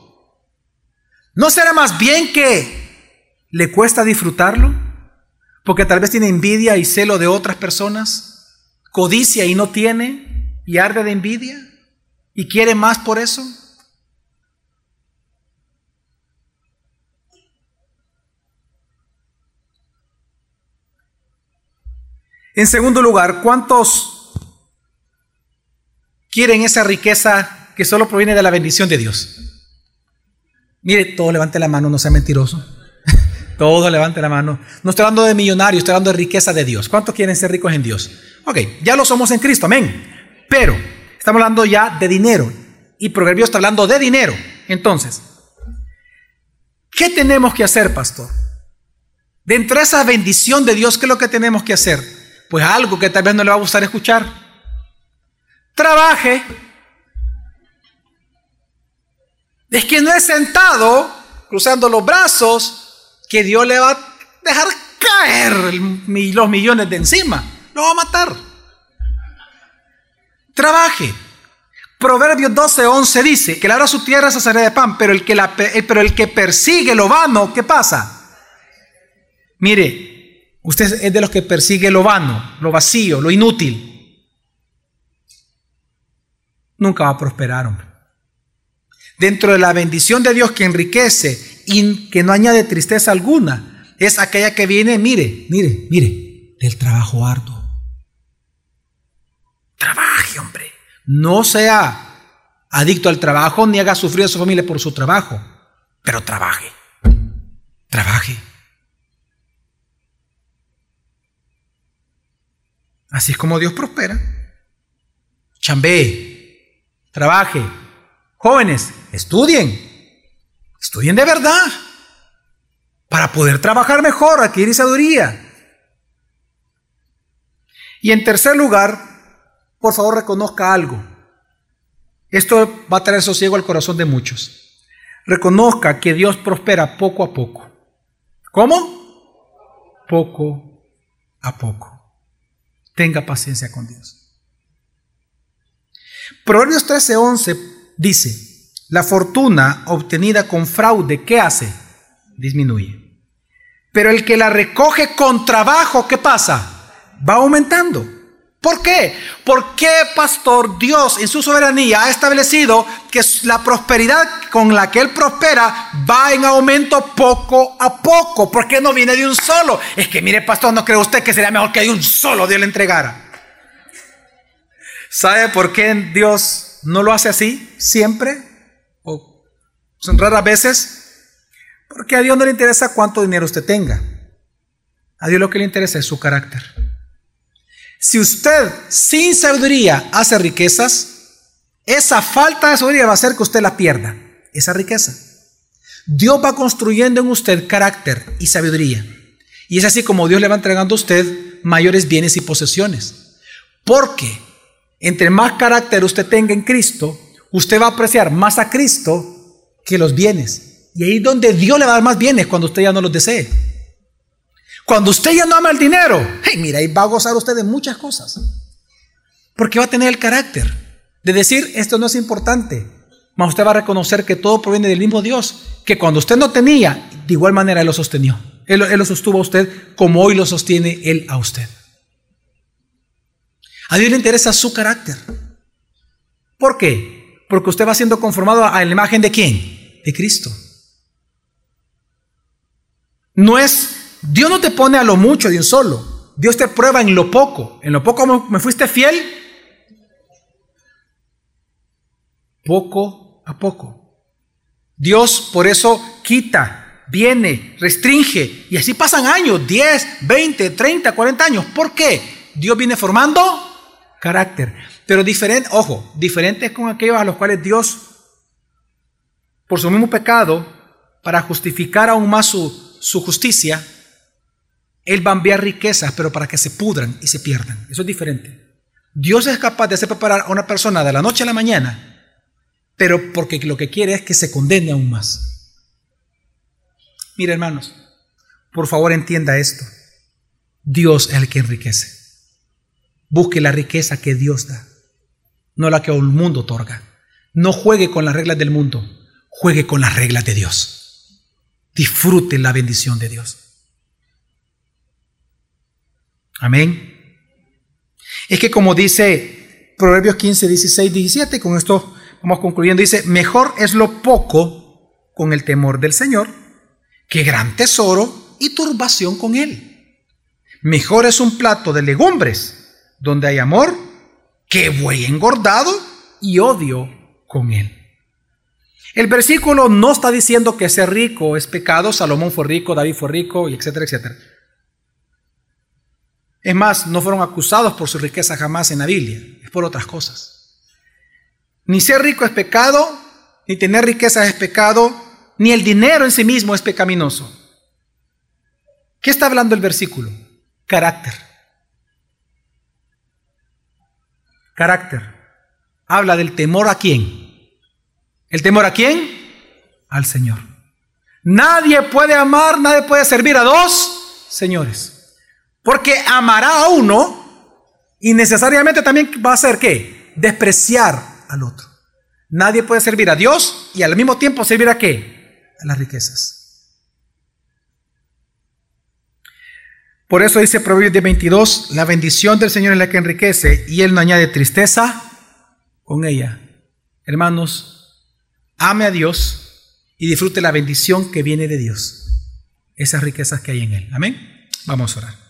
¿No será más bien que le cuesta disfrutarlo? Porque tal vez tiene envidia y celo de otras personas, codicia y no tiene, y arde de envidia, y quiere más por eso. En segundo lugar, ¿cuántos quieren esa riqueza que solo proviene de la bendición de Dios? Mire, todo levante la mano, no sea mentiroso. <laughs> todo levante la mano. No estoy hablando de millonarios, estoy hablando de riqueza de Dios. ¿Cuántos quieren ser ricos en Dios? Ok, ya lo somos en Cristo, amén. Pero estamos hablando ya de dinero. Y Proverbios está hablando de dinero. Entonces, ¿qué tenemos que hacer, pastor? Dentro de esa bendición de Dios, ¿qué es lo que tenemos que hacer? Pues algo que tal vez no le va a gustar escuchar. Trabaje. Es que no es sentado, cruzando los brazos, que Dios le va a dejar caer los millones de encima. Lo va a matar. Trabaje. Proverbios 12, 11 dice que la su tierra se de pan, pero el, que la, pero el que persigue lo vano, ¿qué pasa? Mire, Usted es de los que persigue lo vano, lo vacío, lo inútil. Nunca va a prosperar, hombre. Dentro de la bendición de Dios que enriquece y que no añade tristeza alguna, es aquella que viene, mire, mire, mire, del trabajo arduo. Trabaje, hombre. No sea adicto al trabajo ni haga sufrir a su familia por su trabajo, pero trabaje. Trabaje. Así es como Dios prospera. Chambee, trabaje. Jóvenes, estudien. Estudien de verdad. Para poder trabajar mejor, adquirir sabiduría. Y en tercer lugar, por favor reconozca algo. Esto va a traer sosiego al corazón de muchos. Reconozca que Dios prospera poco a poco. ¿Cómo? Poco a poco tenga paciencia con Dios. Proverbios 13:11 dice, la fortuna obtenida con fraude, ¿qué hace? Disminuye. Pero el que la recoge con trabajo, ¿qué pasa? Va aumentando. ¿Por qué? Porque, pastor, Dios en su soberanía ha establecido que la prosperidad con la que Él prospera va en aumento poco a poco. ¿Por qué no viene de un solo? Es que, mire, pastor, ¿no cree usted que sería mejor que de un solo Dios le entregara? ¿Sabe por qué Dios no lo hace así siempre? O son raras veces. Porque a Dios no le interesa cuánto dinero usted tenga. A Dios lo que le interesa es su carácter. Si usted sin sabiduría hace riquezas, esa falta de sabiduría va a hacer que usted la pierda, esa riqueza. Dios va construyendo en usted carácter y sabiduría. Y es así como Dios le va entregando a usted mayores bienes y posesiones. Porque entre más carácter usted tenga en Cristo, usted va a apreciar más a Cristo que los bienes. Y ahí donde Dios le va a dar más bienes cuando usted ya no los desee. Cuando usted ya no ama el dinero, hey, mira, ahí va a gozar usted de muchas cosas. Porque va a tener el carácter de decir, esto no es importante. Mas usted va a reconocer que todo proviene del mismo Dios, que cuando usted no tenía, de igual manera Él lo sostenió. Él, él lo sostuvo a usted como hoy lo sostiene Él a usted. A Dios le interesa su carácter. ¿Por qué? Porque usted va siendo conformado a la imagen de quién? De Cristo. No es Dios no te pone a lo mucho de un solo. Dios te prueba en lo poco. En lo poco me fuiste fiel. Poco a poco. Dios por eso quita, viene, restringe. Y así pasan años, 10, 20, 30, 40 años. ¿Por qué? Dios viene formando carácter. Pero diferente, ojo, diferentes con aquellos a los cuales Dios, por su mismo pecado, para justificar aún más su, su justicia, él va a enviar riquezas, pero para que se pudran y se pierdan. Eso es diferente. Dios es capaz de hacer preparar a una persona de la noche a la mañana, pero porque lo que quiere es que se condene aún más. Mire, hermanos, por favor entienda esto. Dios es el que enriquece. Busque la riqueza que Dios da, no la que el mundo otorga. No juegue con las reglas del mundo, juegue con las reglas de Dios. Disfrute la bendición de Dios. Amén. Es que como dice Proverbios 15, 16, 17, con esto vamos concluyendo, dice, mejor es lo poco con el temor del Señor que gran tesoro y turbación con él. Mejor es un plato de legumbres donde hay amor que buey engordado y odio con él. El versículo no está diciendo que ser rico es pecado, Salomón fue rico, David fue rico, y etcétera, etcétera. Es más, no fueron acusados por su riqueza jamás en la Biblia, es por otras cosas. Ni ser rico es pecado, ni tener riqueza es pecado, ni el dinero en sí mismo es pecaminoso. ¿Qué está hablando el versículo? Carácter. Carácter. Habla del temor a quién. ¿El temor a quién? Al Señor. Nadie puede amar, nadie puede servir a dos señores. Porque amará a uno y necesariamente también va a ser qué? Despreciar al otro. Nadie puede servir a Dios y al mismo tiempo servir a qué? A las riquezas. Por eso dice Proverbios 22, la bendición del Señor es la que enriquece y Él no añade tristeza con ella. Hermanos, ame a Dios y disfrute la bendición que viene de Dios. Esas riquezas que hay en Él. Amén. Vamos a orar.